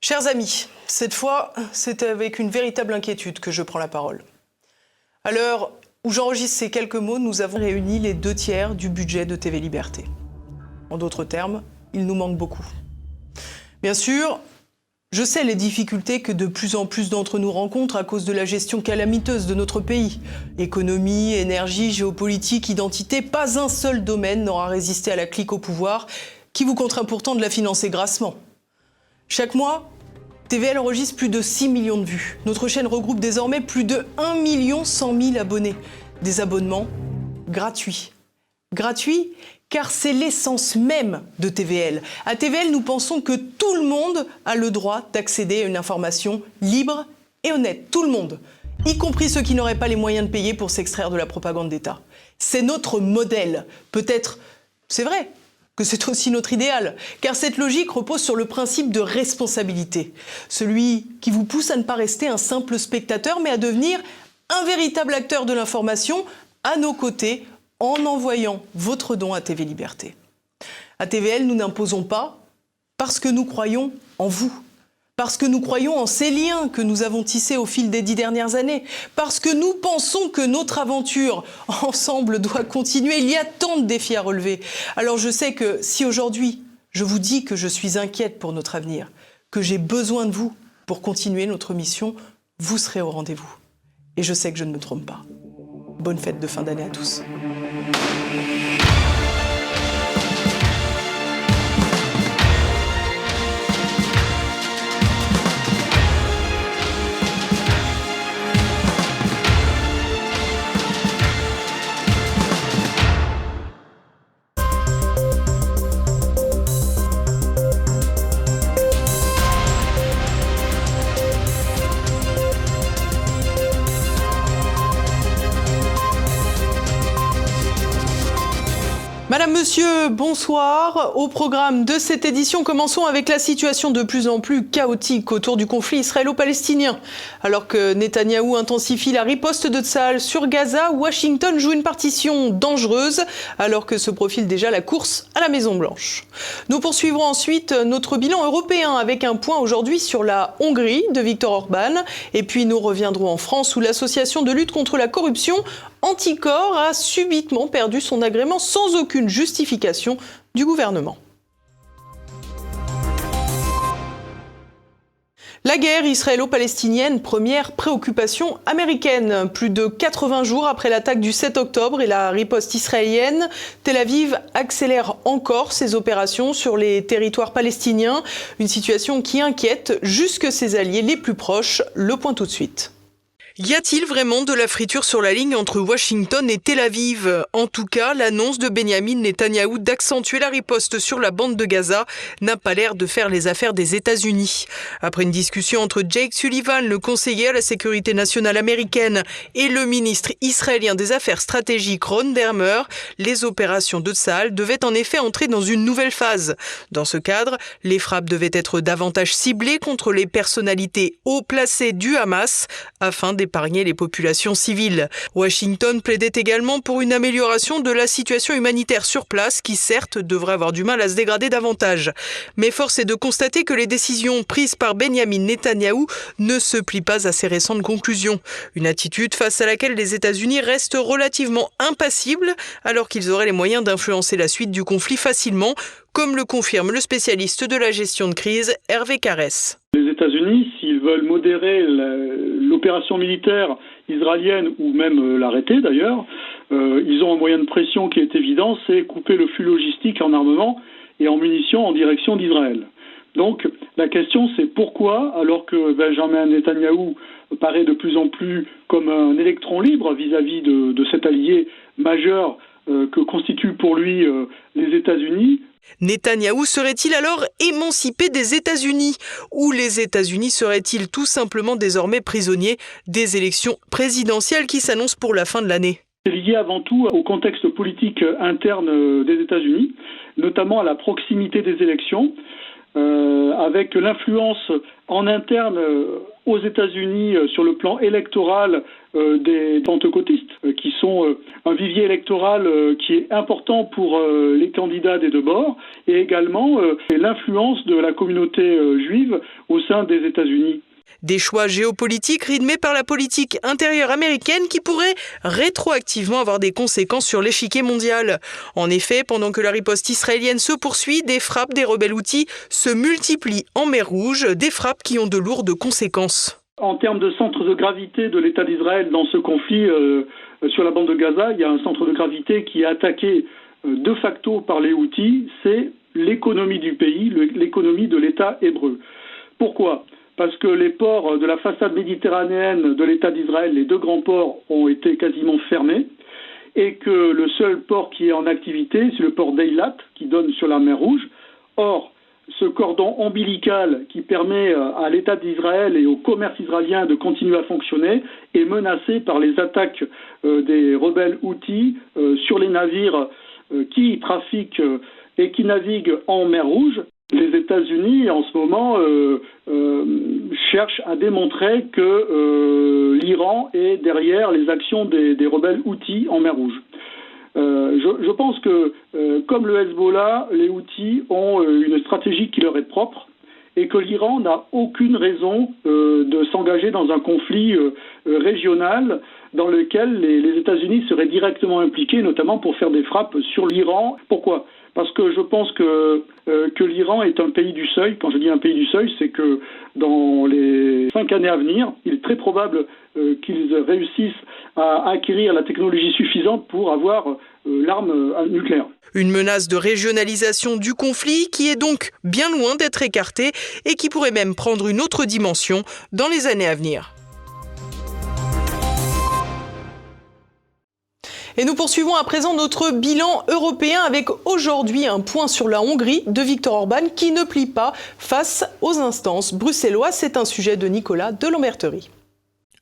Chers amis, cette fois, c'est avec une véritable inquiétude que je prends la parole. À l'heure où j'enregistre ces quelques mots, nous avons réuni les deux tiers du budget de TV Liberté. En d'autres termes, il nous manque beaucoup. Bien sûr, je sais les difficultés que de plus en plus d'entre nous rencontrent à cause de la gestion calamiteuse de notre pays. Économie, énergie, géopolitique, identité, pas un seul domaine n'aura résisté à la clique au pouvoir qui vous contraint pourtant de la financer grassement. Chaque mois, TVL enregistre plus de 6 millions de vues. Notre chaîne regroupe désormais plus de 1 million 100 000 abonnés. Des abonnements gratuits. Gratuits car c'est l'essence même de TVL. À TVL, nous pensons que tout le monde a le droit d'accéder à une information libre et honnête. Tout le monde, y compris ceux qui n'auraient pas les moyens de payer pour s'extraire de la propagande d'État. C'est notre modèle. Peut-être, c'est vrai, que c'est aussi notre idéal, car cette logique repose sur le principe de responsabilité, celui qui vous pousse à ne pas rester un simple spectateur, mais à devenir un véritable acteur de l'information à nos côtés en envoyant votre don à TV Liberté. À TVL, nous n'imposons pas parce que nous croyons en vous parce que nous croyons en ces liens que nous avons tissés au fil des dix dernières années, parce que nous pensons que notre aventure ensemble doit continuer. Il y a tant de défis à relever. Alors je sais que si aujourd'hui je vous dis que je suis inquiète pour notre avenir, que j'ai besoin de vous pour continuer notre mission, vous serez au rendez-vous. Et je sais que je ne me trompe pas. Bonne fête de fin d'année à tous. Bonsoir. Au programme de cette édition, commençons avec la situation de plus en plus chaotique autour du conflit israélo-palestinien. Alors que Netanyahou intensifie la riposte de Tsahal sur Gaza, Washington joue une partition dangereuse alors que se profile déjà la course à la Maison-Blanche. Nous poursuivrons ensuite notre bilan européen avec un point aujourd'hui sur la Hongrie de Viktor Orban. Et puis nous reviendrons en France où l'association de lutte contre la corruption Anticor a subitement perdu son agrément sans aucune justification du gouvernement. La guerre israélo-palestinienne, première préoccupation américaine. Plus de 80 jours après l'attaque du 7 octobre et la riposte israélienne, Tel Aviv accélère encore ses opérations sur les territoires palestiniens. Une situation qui inquiète jusque ses alliés les plus proches. Le point tout de suite. Y a-t-il vraiment de la friture sur la ligne entre Washington et Tel Aviv? En tout cas, l'annonce de Benjamin Netanyahou d'accentuer la riposte sur la bande de Gaza n'a pas l'air de faire les affaires des États-Unis. Après une discussion entre Jake Sullivan, le conseiller à la sécurité nationale américaine, et le ministre israélien des Affaires stratégiques Ron Dermer, les opérations de Tsahal devaient en effet entrer dans une nouvelle phase. Dans ce cadre, les frappes devaient être davantage ciblées contre les personnalités haut placées du Hamas afin d'épargner épargner les populations civiles. Washington plaidait également pour une amélioration de la situation humanitaire sur place qui certes devrait avoir du mal à se dégrader davantage. Mais force est de constater que les décisions prises par Benjamin Netanyahou ne se plient pas à ces récentes conclusions. Une attitude face à laquelle les États-Unis restent relativement impassibles alors qu'ils auraient les moyens d'influencer la suite du conflit facilement, comme le confirme le spécialiste de la gestion de crise Hervé Carès. Les États-Unis, s'ils veulent modérer l'opération militaire israélienne ou même euh, l'arrêter d'ailleurs, euh, ils ont un moyen de pression qui est évident, c'est couper le flux logistique en armement et en munitions en direction d'Israël. Donc la question c'est pourquoi, alors que Benjamin Netanyahou paraît de plus en plus comme un électron libre vis-à-vis de, cet allié majeur euh, que constituent pour lui les États-Unis, Netanyahou serait-il alors émancipé des États-Unis? Ou les États-Unis seraient-ils tout simplement désormais prisonniers des élections présidentielles qui s'annoncent pour la fin de l'année? C'est lié avant tout au contexte politique interne des États-Unis, notamment à la proximité des élections. avec l'influence en interne aux États-Unis sur le plan électoral des pentecôtistes, qui sont un vivier électoral qui est important pour les candidats des deux bords, et également l'influence de la communauté juive au sein des États-Unis. Des choix géopolitiques rythmés par la politique intérieure américaine qui pourraient rétroactivement avoir des conséquences sur l'échiquier mondial. En effet, pendant que la riposte israélienne se poursuit, des frappes des rebelles outils se multiplient en mer Rouge, des frappes qui ont de lourdes conséquences. En termes de centre de gravité de l'État d'Israël dans ce conflit euh, sur la bande de Gaza, il y a un centre de gravité qui est attaqué euh, de facto par les outils, c'est l'économie du pays, l'économie de l'État hébreu. Pourquoi? Parce que les ports de la façade méditerranéenne de l'État d'Israël, les deux grands ports, ont été quasiment fermés, et que le seul port qui est en activité, c'est le port d'Eilat, qui donne sur la mer Rouge. Or, ce cordon ombilical qui permet euh, à l'État d'Israël et au commerce israélien de continuer à fonctionner est menacé par les attaques euh, des rebelles Houthis euh, sur les navires qui trafiquent et qui naviguent en mer Rouge. Les États-Unis, en ce moment, cherchent à démontrer que l'Iran est derrière les actions des, rebelles Houthis en mer Rouge. Je, pense que, comme le Hezbollah, les Houthis ont une stratégie qui leur est propre et que l'Iran n'a aucune raison de s'engager dans un conflit régional dans lequel les, les États-Unis seraient directement impliqués, notamment pour faire des frappes sur l'Iran. Pourquoi? Parce que je pense que, euh, que l'Iran est un pays du seuil. Quand je dis un pays du seuil, c'est que dans les cinq années à venir, il est très probable euh, qu'ils réussissent à acquérir la technologie suffisante pour avoir euh, l'arme nucléaire. Une menace de régionalisation du conflit qui est donc bien loin d'être écartée et qui pourrait même prendre une autre dimension dans les années à venir. Et nous poursuivons à présent notre bilan européen avec aujourd'hui un point sur la Hongrie de Viktor Orban qui ne plie pas face aux instances bruxelloises. C'est un sujet de Nicolas de Lamberterie.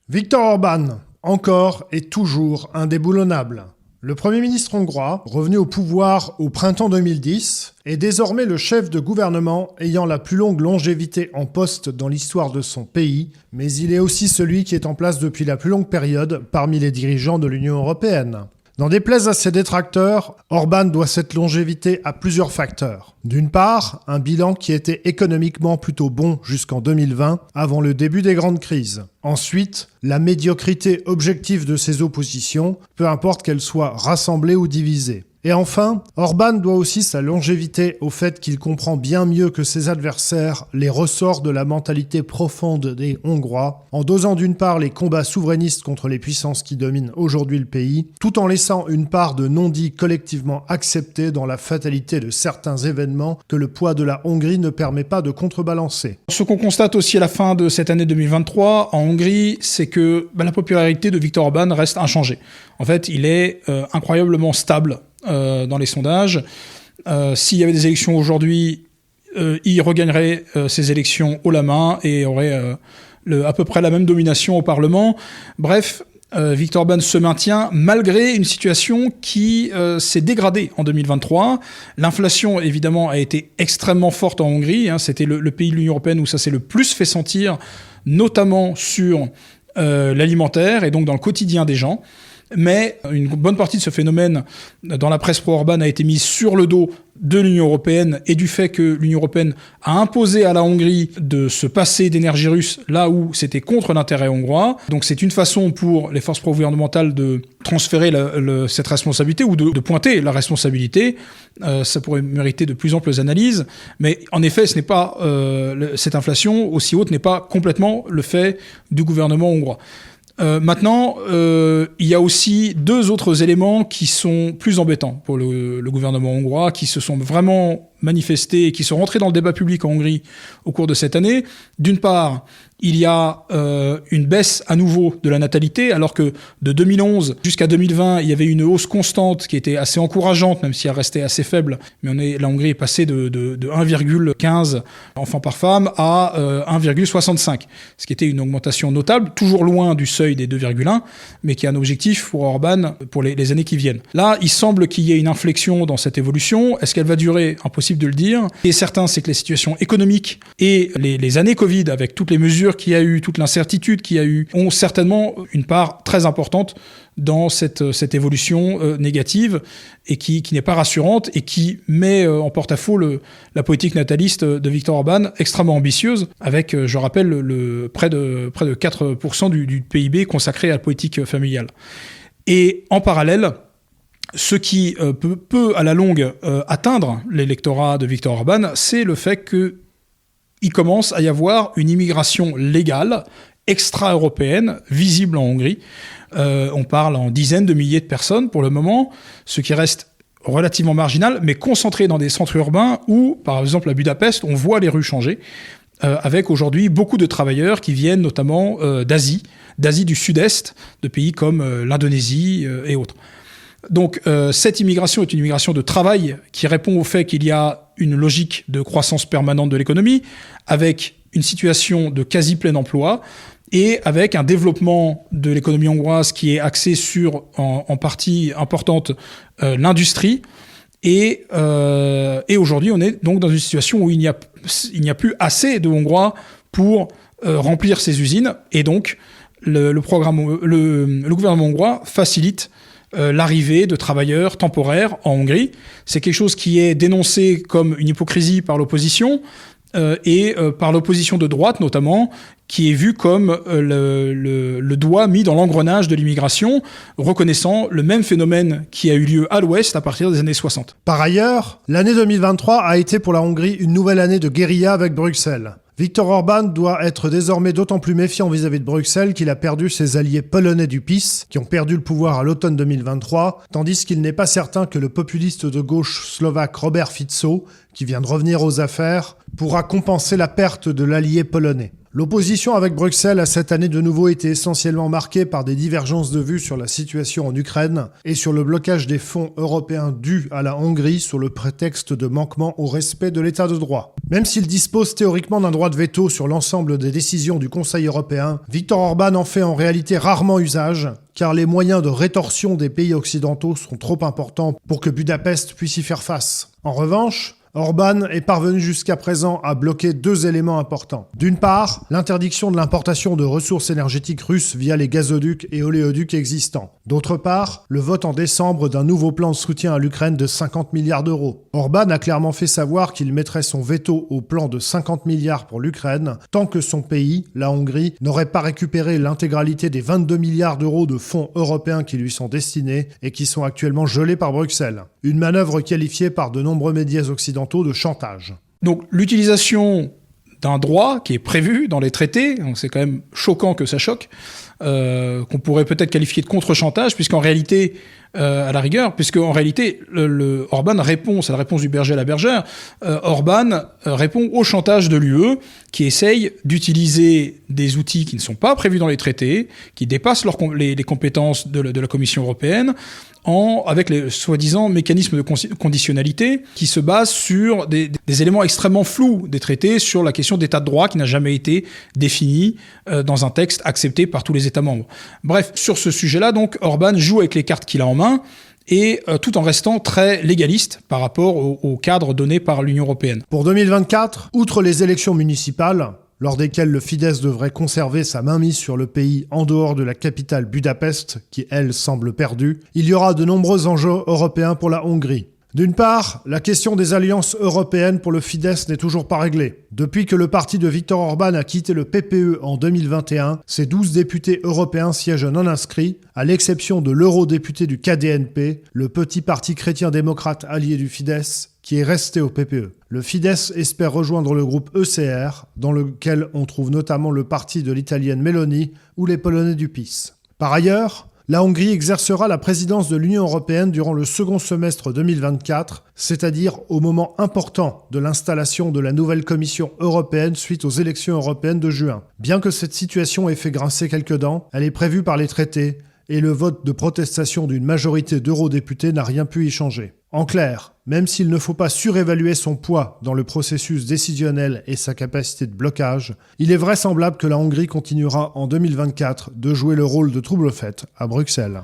Viktor Orban, encore et toujours indéboulonnable. Le Premier ministre hongrois, revenu au pouvoir au printemps 2010, est désormais le chef de gouvernement ayant la plus longue longévité en poste dans l'histoire de son pays, mais il est aussi celui qui est en place depuis la plus longue période parmi les dirigeants de l'Union européenne. N'en déplaise à ses détracteurs, Orban doit cette longévité à plusieurs facteurs. D'une part, un bilan qui était économiquement plutôt bon jusqu'en 2020, avant le début des grandes crises. Ensuite, la médiocrité objective de ses oppositions, peu importe qu'elles soient rassemblées ou divisées. Et enfin, Orban doit aussi sa longévité au fait qu'il comprend bien mieux que ses adversaires les ressorts de la mentalité profonde des Hongrois, en dosant d'une part les combats souverainistes contre les puissances qui dominent aujourd'hui le pays, tout en laissant une part de non-dits collectivement acceptés dans la fatalité de certains événements que le poids de la Hongrie ne permet pas de contrebalancer. Ce qu'on constate aussi à la fin de cette année 2023 en Hongrie, c'est que bah, la popularité de Viktor Orban reste inchangée. En fait, il est euh, incroyablement stable dans les sondages. Euh, s'il y avait des élections aujourd'hui, euh, il regagnerait ces élections haut la main et aurait à peu près la même domination au Parlement. Bref, Victor Orban se maintient malgré une situation qui s'est dégradée en 2023. L'inflation, évidemment, a été extrêmement forte en Hongrie. Hein. C'était le, pays de l'Union européenne où ça s'est le plus fait sentir, notamment sur l'alimentaire et donc dans le quotidien des gens. Mais une bonne partie de ce phénomène dans la presse pro-Orban a été mise sur le dos de l'Union européenne et du fait que l'Union européenne a imposé à la Hongrie de se passer d'énergie russe là où c'était contre l'intérêt hongrois. Donc c'est une façon pour les forces pro-gouvernementales de transférer cette responsabilité ou de, pointer la responsabilité. Euh, ça pourrait mériter de plus amples analyses, mais en effet, ce n'est pas euh, cette inflation aussi haute n'est pas complètement le fait du gouvernement hongrois. Euh, maintenant, euh, il y a aussi deux autres éléments qui sont plus embêtants pour le, le, gouvernement hongrois, qui se sont vraiment manifestés et qui sont rentrés dans le débat public en Hongrie au cours de cette année. D'une part, il y a euh, une baisse à nouveau de la natalité, alors que de 2011 jusqu'à 2020, il y avait une hausse constante qui était assez encourageante, même si elle restait assez faible. Mais on est, la Hongrie est passée de, de, de 1,15 enfants par femme à 1,65, euh, ce qui était une augmentation notable, toujours loin du seuil des 2,1, mais qui est un objectif pour Orban pour les, les années qui viennent. Là, il semble qu'il y ait une inflexion dans cette évolution. Est-ce qu'elle va durer? Impossible de le dire. Et certain, c'est que les situations économiques et les, années Covid, avec toutes les mesures qu'il y a eu, toute l'incertitude qu'il y a eu, ont certainement une part très importante dans cette, cette évolution euh, négative et qui, qui n'est pas rassurante et qui met euh, en porte-à-faux la politique nataliste de Viktor Orban extrêmement ambitieuse avec, euh, je rappelle, le, près, de, près de 4% du, du PIB consacré à la politique familiale. Et en parallèle, ce qui peut, peut, à la longue atteindre l'électorat de Viktor Orban, c'est le fait qu'il commence à y avoir une immigration légale extra-européenne visible en Hongrie. Euh, on parle en dizaines de milliers de personnes pour le moment, ce qui reste relativement marginal, mais concentré dans des centres urbains où, par exemple à Budapest, on voit les rues changer, euh, avec aujourd'hui beaucoup de travailleurs qui viennent notamment euh, d'Asie, d'Asie du Sud-Est, de pays comme euh, l'Indonésie euh, et autres. Donc euh, cette immigration est une immigration de travail qui répond au fait qu'il y a une logique de croissance permanente de l'économie, avec une situation de quasi plein emploi, et avec un développement de l'économie hongroise qui est axé sur, en, partie importante, euh, l'industrie. Et, euh, et aujourd'hui, on est donc dans une situation où il n'y a, plus assez de Hongrois pour remplir ces usines. Et donc, le, programme, le gouvernement hongrois facilite euh, l'arrivée de travailleurs temporaires en Hongrie. C'est quelque chose qui est dénoncé comme une hypocrisie par l'opposition, euh, et euh, par l'opposition de droite notamment, qui est vue comme le, doigt mis dans l'engrenage de l'immigration, reconnaissant le même phénomène qui a eu lieu à l'Ouest à partir des années 60. Par ailleurs, l'année 2023 a été pour la Hongrie une nouvelle année de guérilla avec Bruxelles. Viktor Orban doit être désormais d'autant plus méfiant vis-à-vis -vis de Bruxelles qu'il a perdu ses alliés polonais du PIS, qui ont perdu le pouvoir à l'automne 2023, tandis qu'il n'est pas certain que le populiste de gauche slovaque Robert Fico, qui vient de revenir aux affaires, pourra compenser la perte de l'allié polonais. L'opposition avec Bruxelles a cette année de nouveau été essentiellement marquée par des divergences de vues sur la situation en Ukraine et sur le blocage des fonds européens dus à la Hongrie sous le prétexte de manquement au respect de l'état de droit. Même s'il dispose théoriquement d'un droit de veto sur l'ensemble des décisions du Conseil européen, Viktor Orban en fait en réalité rarement usage, car les moyens de rétorsion des pays occidentaux sont trop importants pour que Budapest puisse y faire face. En revanche, Orban est parvenu jusqu'à présent à bloquer deux éléments importants. D'une part, l'interdiction de l'importation de ressources énergétiques russes via les gazoducs et oléoducs existants. D'autre part, le vote en décembre d'un nouveau plan de soutien à l'Ukraine de 50 milliards d'euros. Orban a clairement fait savoir qu'il mettrait son veto au plan de 50 milliards pour l'Ukraine tant que son pays, la Hongrie, n'aurait pas récupéré l'intégralité des 22 milliards d'euros de fonds européens qui lui sont destinés et qui sont actuellement gelés par Bruxelles. Une manœuvre qualifiée par de nombreux médias occidentaux de chantage. Donc l'utilisation d'un droit qui est prévu dans les traités, c'est quand même choquant que ça choque, euh, qu'on pourrait peut-être qualifier de contre-chantage, puisqu'en réalité, euh, à la rigueur, puisque en réalité, le, le, Orban répond, c'est la réponse du berger à la bergère, euh, Orban euh, répond au chantage de l'UE, qui essaye d'utiliser des outils qui ne sont pas prévus dans les traités, qui dépassent les, compétences de, de la Commission européenne, en, avec les soi-disant mécanismes de conditionnalité qui se basent sur des, des, éléments extrêmement flous des traités sur la question d'état de droit qui n'a jamais été défini euh, dans un texte accepté par tous les États membres. Bref, sur ce sujet-là, donc, Orban joue avec les cartes qu'il a en main et euh, tout en restant très légaliste par rapport au, au cadre donné par l'Union européenne. Pour 2024, outre les élections municipales, lors desquelles le Fidesz devrait conserver sa mainmise sur le pays en dehors de la capitale Budapest, qui elle semble perdue, il y aura de nombreux enjeux européens pour la Hongrie. D'une part, la question des alliances européennes pour le Fidesz n'est toujours pas réglée. Depuis que le parti de Viktor Orban a quitté le PPE en 2021, ses 12 députés européens siègent non inscrits, à l'exception de l'eurodéputé du KDNP, le petit parti chrétien-démocrate allié du Fidesz, qui est resté au PPE. Le Fidesz espère rejoindre le groupe ECR, dans lequel on trouve notamment le parti de l'italienne Meloni ou les Polonais du PiS. Par ailleurs, la Hongrie exercera la présidence de l'Union européenne durant le second semestre 2024, c'est-à-dire au moment important de l'installation de la nouvelle Commission européenne suite aux élections européennes de juin. Bien que cette situation ait fait grincer quelques dents, elle est prévue par les traités et le vote de protestation d'une majorité d'eurodéputés n'a rien pu y changer. En clair, même s'il ne faut pas surévaluer son poids dans le processus décisionnel et sa capacité de blocage, il est vraisemblable que la Hongrie continuera en 2024 de jouer le rôle de trouble-fête à Bruxelles.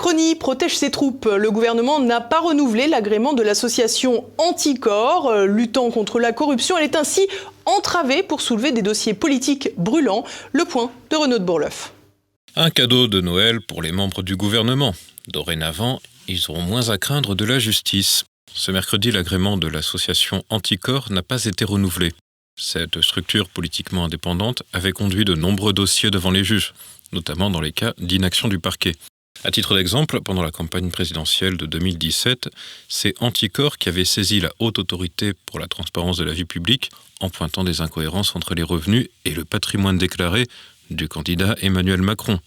Macronie protège ses troupes. Le gouvernement n'a pas renouvelé l'agrément de l'association Anticorps, euh, luttant contre la corruption. Elle est ainsi entravée pour soulever des dossiers politiques brûlants. Le point de Renaud de Bourleuf. Un cadeau de Noël pour les membres du gouvernement. Dorénavant, ils auront moins à craindre de la justice. Ce mercredi, l'agrément de l'association Anticorps n'a pas été renouvelé. Cette structure politiquement indépendante avait conduit de nombreux dossiers devant les juges, notamment dans les cas d'inaction du parquet. À titre d'exemple, pendant la campagne présidentielle de 2017, c'est Anticor qui avait saisi la haute autorité pour la transparence de la vie publique en pointant des incohérences entre les revenus et le patrimoine déclaré du candidat Emmanuel Macron.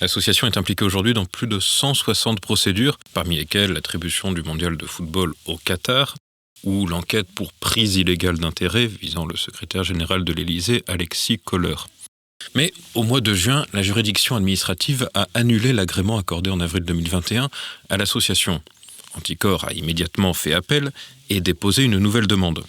L'association est impliquée aujourd'hui dans plus de 160 procédures, parmi lesquelles l'attribution du mondial de football au Qatar ou l'enquête pour prise illégale d'intérêt visant le secrétaire général de l'Élysée, Alexis Kohler. Mais au mois de juin, la juridiction administrative a annulé l'agrément accordé en avril 2021 à l'association. Anticor a immédiatement fait appel et déposé une nouvelle demande.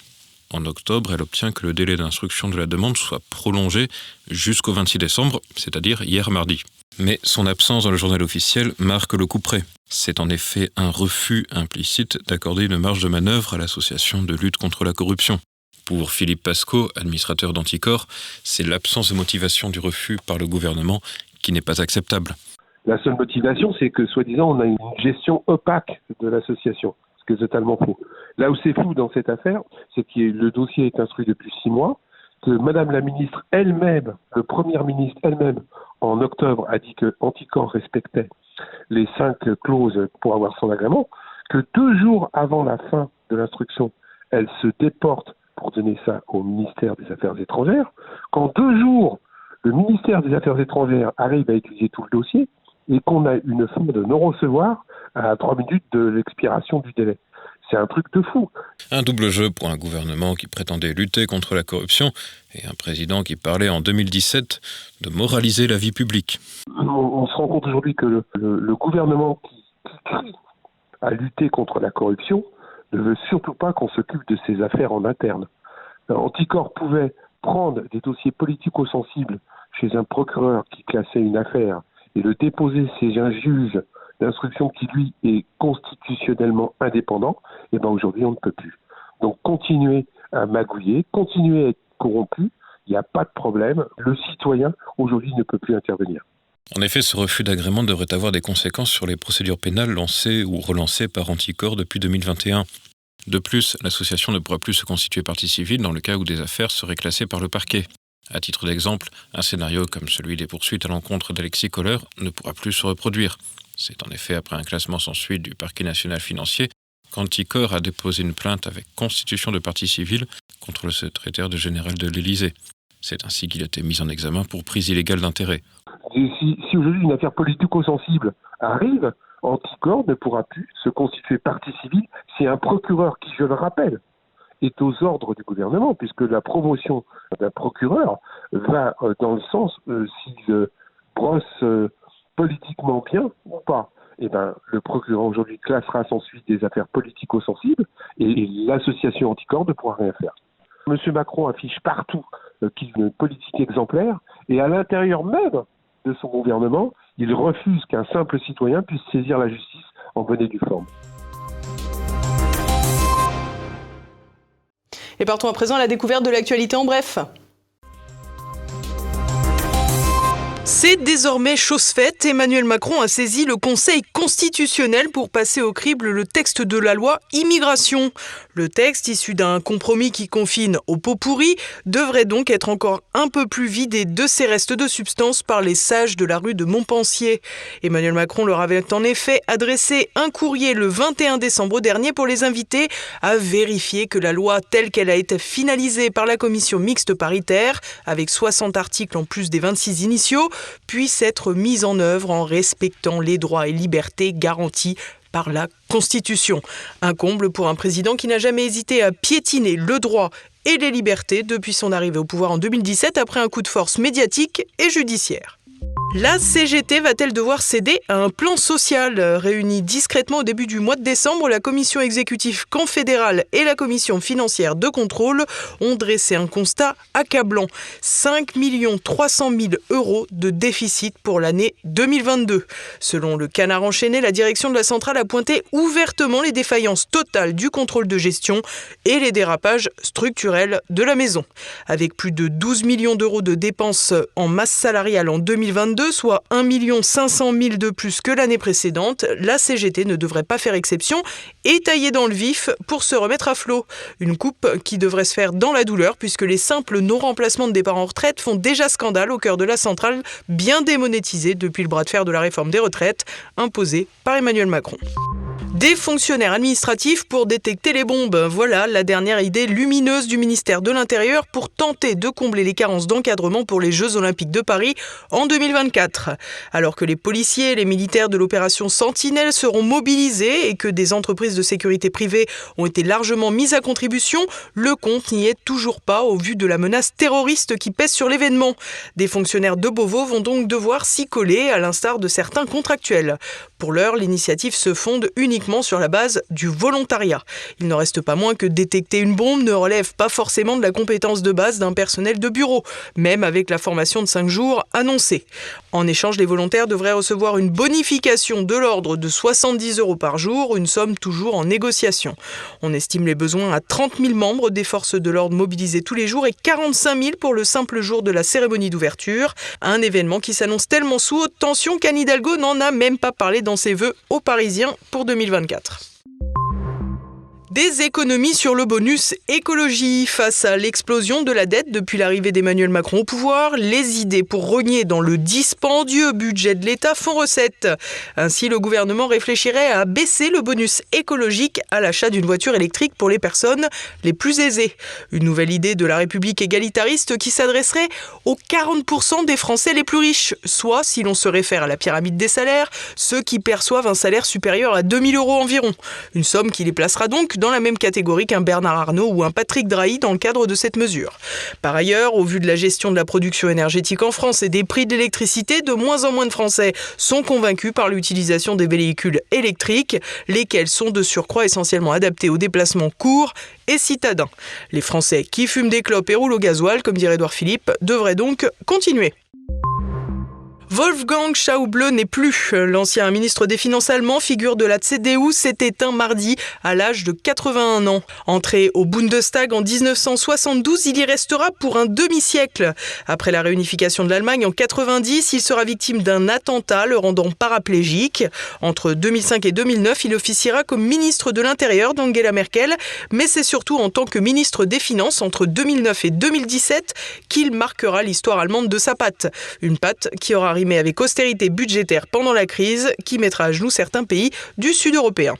En octobre, elle obtient que le délai d'instruction de la demande soit prolongé jusqu'au 26 décembre, c'est-à-dire hier mardi. Mais son absence dans le journal officiel marque le coup près. C'est en effet un refus implicite d'accorder une marge de manœuvre à l'association de lutte contre la corruption. Pour Philippe Pasco, administrateur d'Anticor, c'est l'absence de motivation du refus par le gouvernement qui n'est pas acceptable. La seule motivation, c'est que, soi-disant, on a une gestion opaque de l'association, ce qui est totalement faux. Là où c'est fou dans cette affaire, c'est que le dossier est instruit depuis six mois, que Madame la ministre elle-même, le Premier ministre elle-même, en octobre, a dit que Anticor respectait les cinq clauses pour avoir son agrément, que deux jours avant la fin de l'instruction, elle se déporte pour donner ça au ministère des Affaires étrangères, qu'en deux jours, le ministère des Affaires étrangères arrive à étudier tout le dossier et qu'on a une fin de non-recevoir à trois minutes de l'expiration du délai. C'est un truc de fou. Un double jeu pour un gouvernement qui prétendait lutter contre la corruption et un président qui parlait en 2017 de moraliser la vie publique. On, se rend compte aujourd'hui que le, le, gouvernement qui, qui crie à lutter contre la corruption ne veut surtout pas qu'on s'occupe de ses affaires en interne. Anticor pouvait prendre des dossiers politico-sensibles chez un procureur qui classait une affaire et le déposer chez un juge d'instruction qui, lui, est constitutionnellement indépendant, et eh bien aujourd'hui, on ne peut plus. Donc, continuer à magouiller, continuer à être corrompu, il n'y a pas de problème. Le citoyen, aujourd'hui, ne peut plus intervenir. En effet, ce refus d'agrément devrait avoir des conséquences sur les procédures pénales lancées ou relancées par Anticor depuis 2021. De plus, l'association ne pourra plus se constituer partie civile dans le cas où des affaires seraient classées par le parquet. À titre d'exemple, un scénario comme celui des poursuites à l'encontre d'Alexis Kohler ne pourra plus se reproduire. C'est en effet après un classement sans suite du parquet national financier qu'Anticor a déposé une plainte avec constitution de partie civile contre le secrétaire de général de l'Élysée. C'est ainsi qu'il a été mis en examen pour prise illégale d'intérêt. Si, aujourd'hui une affaire politico-sensible arrive, Anticor ne pourra plus se constituer partie civile si un procureur qui, je le rappelle, est aux ordres du gouvernement, puisque la promotion d'un procureur va euh, dans le sens euh, s'il brosse euh, politiquement bien ou pas. Eh ben, le procureur aujourd'hui classera sans suite des affaires politico-sensibles et, l'association Anticor ne pourra rien faire. Monsieur Macron affiche partout qu'il a une politique exemplaire et à l'intérieur même de son gouvernement, il refuse qu'un simple citoyen puisse saisir la justice en bonne et due forme. Et partons à présent à la découverte de l'actualité en bref. C'est désormais chose faite. Emmanuel Macron a saisi le Conseil constitutionnel pour passer au crible le texte de la loi immigration. Le texte, issu d'un compromis qui confine au pot pourri, devrait donc être encore un peu plus vidé de ses restes de substance par les sages de la rue de Montpensier. Emmanuel Macron leur avait en effet adressé un courrier le 21 décembre dernier pour les inviter à vérifier que la loi telle qu'elle a été finalisée par la commission mixte paritaire, avec 60 articles en plus des 26 initiaux, puisse être mise en œuvre en respectant les droits et libertés garantis par la Constitution. Un comble pour un président qui n'a jamais hésité à piétiner le droit et les libertés depuis son arrivée au pouvoir en 2017 après un coup de force médiatique et judiciaire. La CGT va-t-elle devoir céder à un plan social Réuni discrètement au début du mois de décembre, la commission exécutive confédérale et la commission financière de contrôle ont dressé un constat accablant. 5 300 000 euros de déficit pour l'année 2022. Selon le canard enchaîné, la direction de la centrale a pointé ouvertement les défaillances totales du contrôle de gestion et les dérapages structurels de la maison. Avec plus de 12 millions d'euros de dépenses en masse salariale en 2022, soit 1 500 000 de plus que l'année précédente, la CGT ne devrait pas faire exception et tailler dans le vif pour se remettre à flot. Une coupe qui devrait se faire dans la douleur puisque les simples non-remplacements de départ en retraite font déjà scandale au cœur de la centrale, bien démonétisée depuis le bras de fer de la réforme des retraites imposée par Emmanuel Macron. Des fonctionnaires administratifs pour détecter les bombes. Voilà la dernière idée lumineuse du ministère de l'Intérieur pour tenter de combler les carences d'encadrement pour les Jeux Olympiques de Paris en 2024. Alors que les policiers et les militaires de l'opération Sentinelle seront mobilisés et que des entreprises de sécurité privée ont été largement mises à contribution, le compte n'y est toujours pas au vu de la menace terroriste qui pèse sur l'événement. Des fonctionnaires de Beauvau vont donc devoir s'y coller à l'instar de certains contractuels. Pour l'heure, l'initiative se fonde uniquement sur la base du volontariat. Il ne reste pas moins que détecter une bombe ne relève pas forcément de la compétence de base d'un personnel de bureau, même avec la formation de 5 jours annoncée. En échange, les volontaires devraient recevoir une bonification de l'ordre de 70 euros par jour, une somme toujours en négociation. On estime les besoins à 30 000 membres des forces de l'ordre mobilisés tous les jours et 45 000 pour le simple jour de la cérémonie d'ouverture. Un événement qui s'annonce tellement sous haute tension qu'Anne Hidalgo n'en a même pas parlé dans ses vœux aux Parisiens pour 2024. Des économies sur le bonus écologie. Face à l'explosion de la dette depuis l'arrivée d'Emmanuel Macron au pouvoir, les idées pour rogner dans le dispendieux budget de l'État font recette. Ainsi, le gouvernement réfléchirait à baisser le bonus écologique à l'achat d'une voiture électrique pour les personnes les plus aisées. Une nouvelle idée de la République égalitariste qui s'adresserait aux 40% des Français les plus riches, soit, si l'on se réfère à la pyramide des salaires, ceux qui perçoivent un salaire supérieur à 2000 euros environ. Une somme qui les placera donc dans la même catégorie qu'un Bernard Arnault ou un Patrick Drahi dans le cadre de cette mesure. Par ailleurs, au vu de la gestion de la production énergétique en France et des prix de l'électricité, de moins en moins de Français sont convaincus par l'utilisation des véhicules électriques, lesquels sont de surcroît essentiellement adaptés aux déplacements courts et citadins. Les Français qui fument des clopes et roulent au gasoil, comme dirait Edouard Philippe, devraient donc continuer. Wolfgang Schauble n'est plus. L'ancien ministre des Finances allemand, figure de la CDU, s'est éteint mardi à l'âge de 81 ans. Entré au Bundestag en 1972, il y restera pour un demi-siècle. Après la réunification de l'Allemagne en 90, il sera victime d'un attentat le rendant paraplégique. Entre 2005 et 2009, il officiera comme ministre de l'Intérieur d'Angela Merkel, mais c'est surtout en tant que ministre des Finances entre 2009 et 2017 qu'il marquera l'histoire allemande de sa patte. Une patte qui aura mais avec austérité budgétaire pendant la crise qui mettra à genoux certains pays du sud européen.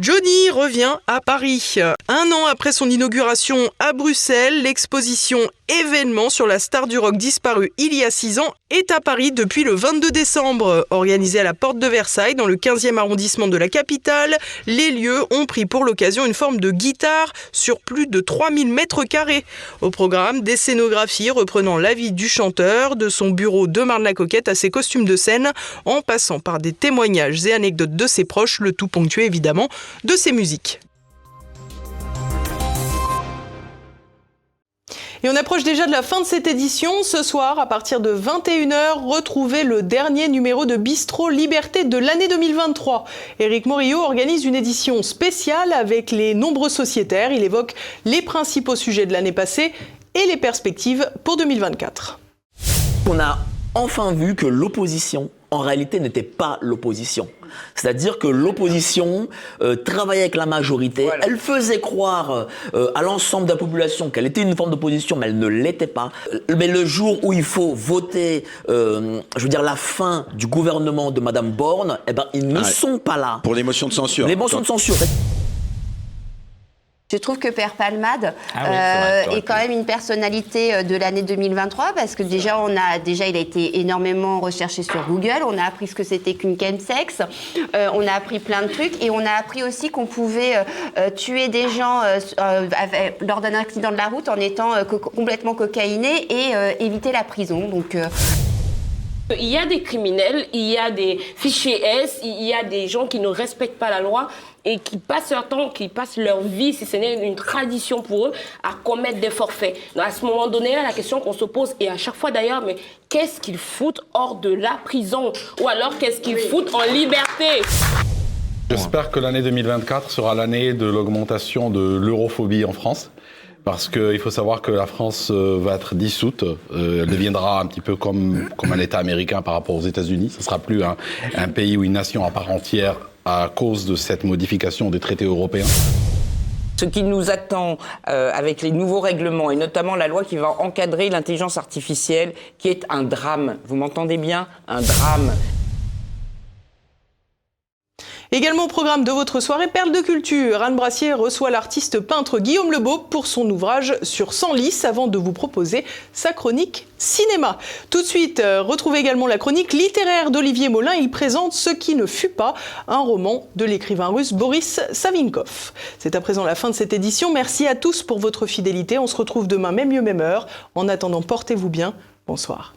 Johnny revient à Paris. Un an après son inauguration à Bruxelles, l'exposition événement sur la star du rock disparue il y a 6 ans est à Paris depuis le 22 décembre. Organisé à la porte de Versailles, dans le 15e arrondissement de la capitale, les lieux ont pris pour l'occasion une forme de guitare sur plus de 3000 mètres carrés. Au programme, des scénographies reprenant la vie du chanteur, de son bureau de Marne-la-Coquette à ses costumes de scène, en passant par des témoignages et anecdotes de ses proches, le tout ponctué évidemment de ses musiques. Et on approche déjà de la fin de cette édition. Ce soir, à partir de 21h, retrouvez le dernier numéro de Bistro Liberté de l'année 2023. Éric Morillo organise une édition spéciale avec les nombreux sociétaires. Il évoque les principaux sujets de l'année passée et les perspectives pour 2024. On a enfin vu que l'opposition, en réalité, n'était pas l'opposition. C'est-à-dire que l'opposition euh, travaillait avec la majorité, elle faisait croire euh, à l'ensemble de la population qu'elle était une forme d'opposition, mais elle ne l'était pas. Mais le jour où il faut voter, euh, je veux dire, la fin du gouvernement de Madame Borne, eh ben, ils ne sont pas là. Pour l'émotion de censure. L'émotion de censure. Je trouve que Père Palmade ah euh, est, quand même une personnalité euh, de l'année 2023 parce que déjà on a déjà il a été énormément recherché sur Google. On a appris ce que c'était qu'une chemsex. Euh, on a appris plein de trucs et on a appris aussi qu'on pouvait tuer des gens lors d'un accident de la route en étant complètement cocaïné et éviter la prison. Donc Il y a des criminels, il y a des fichiers S, il y a des gens qui ne respectent pas la loi et qui passent leur temps, qui passent leur vie, si ce n'est une tradition pour eux, à commettre des forfaits. Donc à ce moment donné, la question qu'on se pose, et à chaque fois d'ailleurs, mais qu'est-ce qu'ils foutent hors de la prison? Ou alors qu'est-ce qu'ils foutent en liberté? J'espère que l'année 2024 sera l'année de l'augmentation de l'europhobie en France parce qu'il faut savoir que la France euh, va être dissoute. Euh, elle deviendra un petit peu comme, comme un État américain par rapport aux États-Unis. Ce ne sera plus un, pays ou une nation à part entière à cause de cette modification des traités européens. Ce qui nous attend euh, avec les nouveaux règlements et notamment la loi qui va encadrer l'intelligence artificielle, qui est un drame. Vous m'entendez bien? Un drame. Également au programme de votre soirée Perle de culture, Anne Brassier reçoit l'artiste peintre Guillaume Lebeau pour son ouvrage sur 100 lys avant de vous proposer sa chronique cinéma. Tout de suite, euh, retrouvez également la chronique littéraire d'Olivier Molin. Il présente Ce qui ne fut pas, un roman de l'écrivain russe Boris Savinkov. C'est à présent la fin de cette édition. Merci à tous pour votre fidélité. On se retrouve demain, même mieux, même heure. En attendant, portez-vous bien. Bonsoir.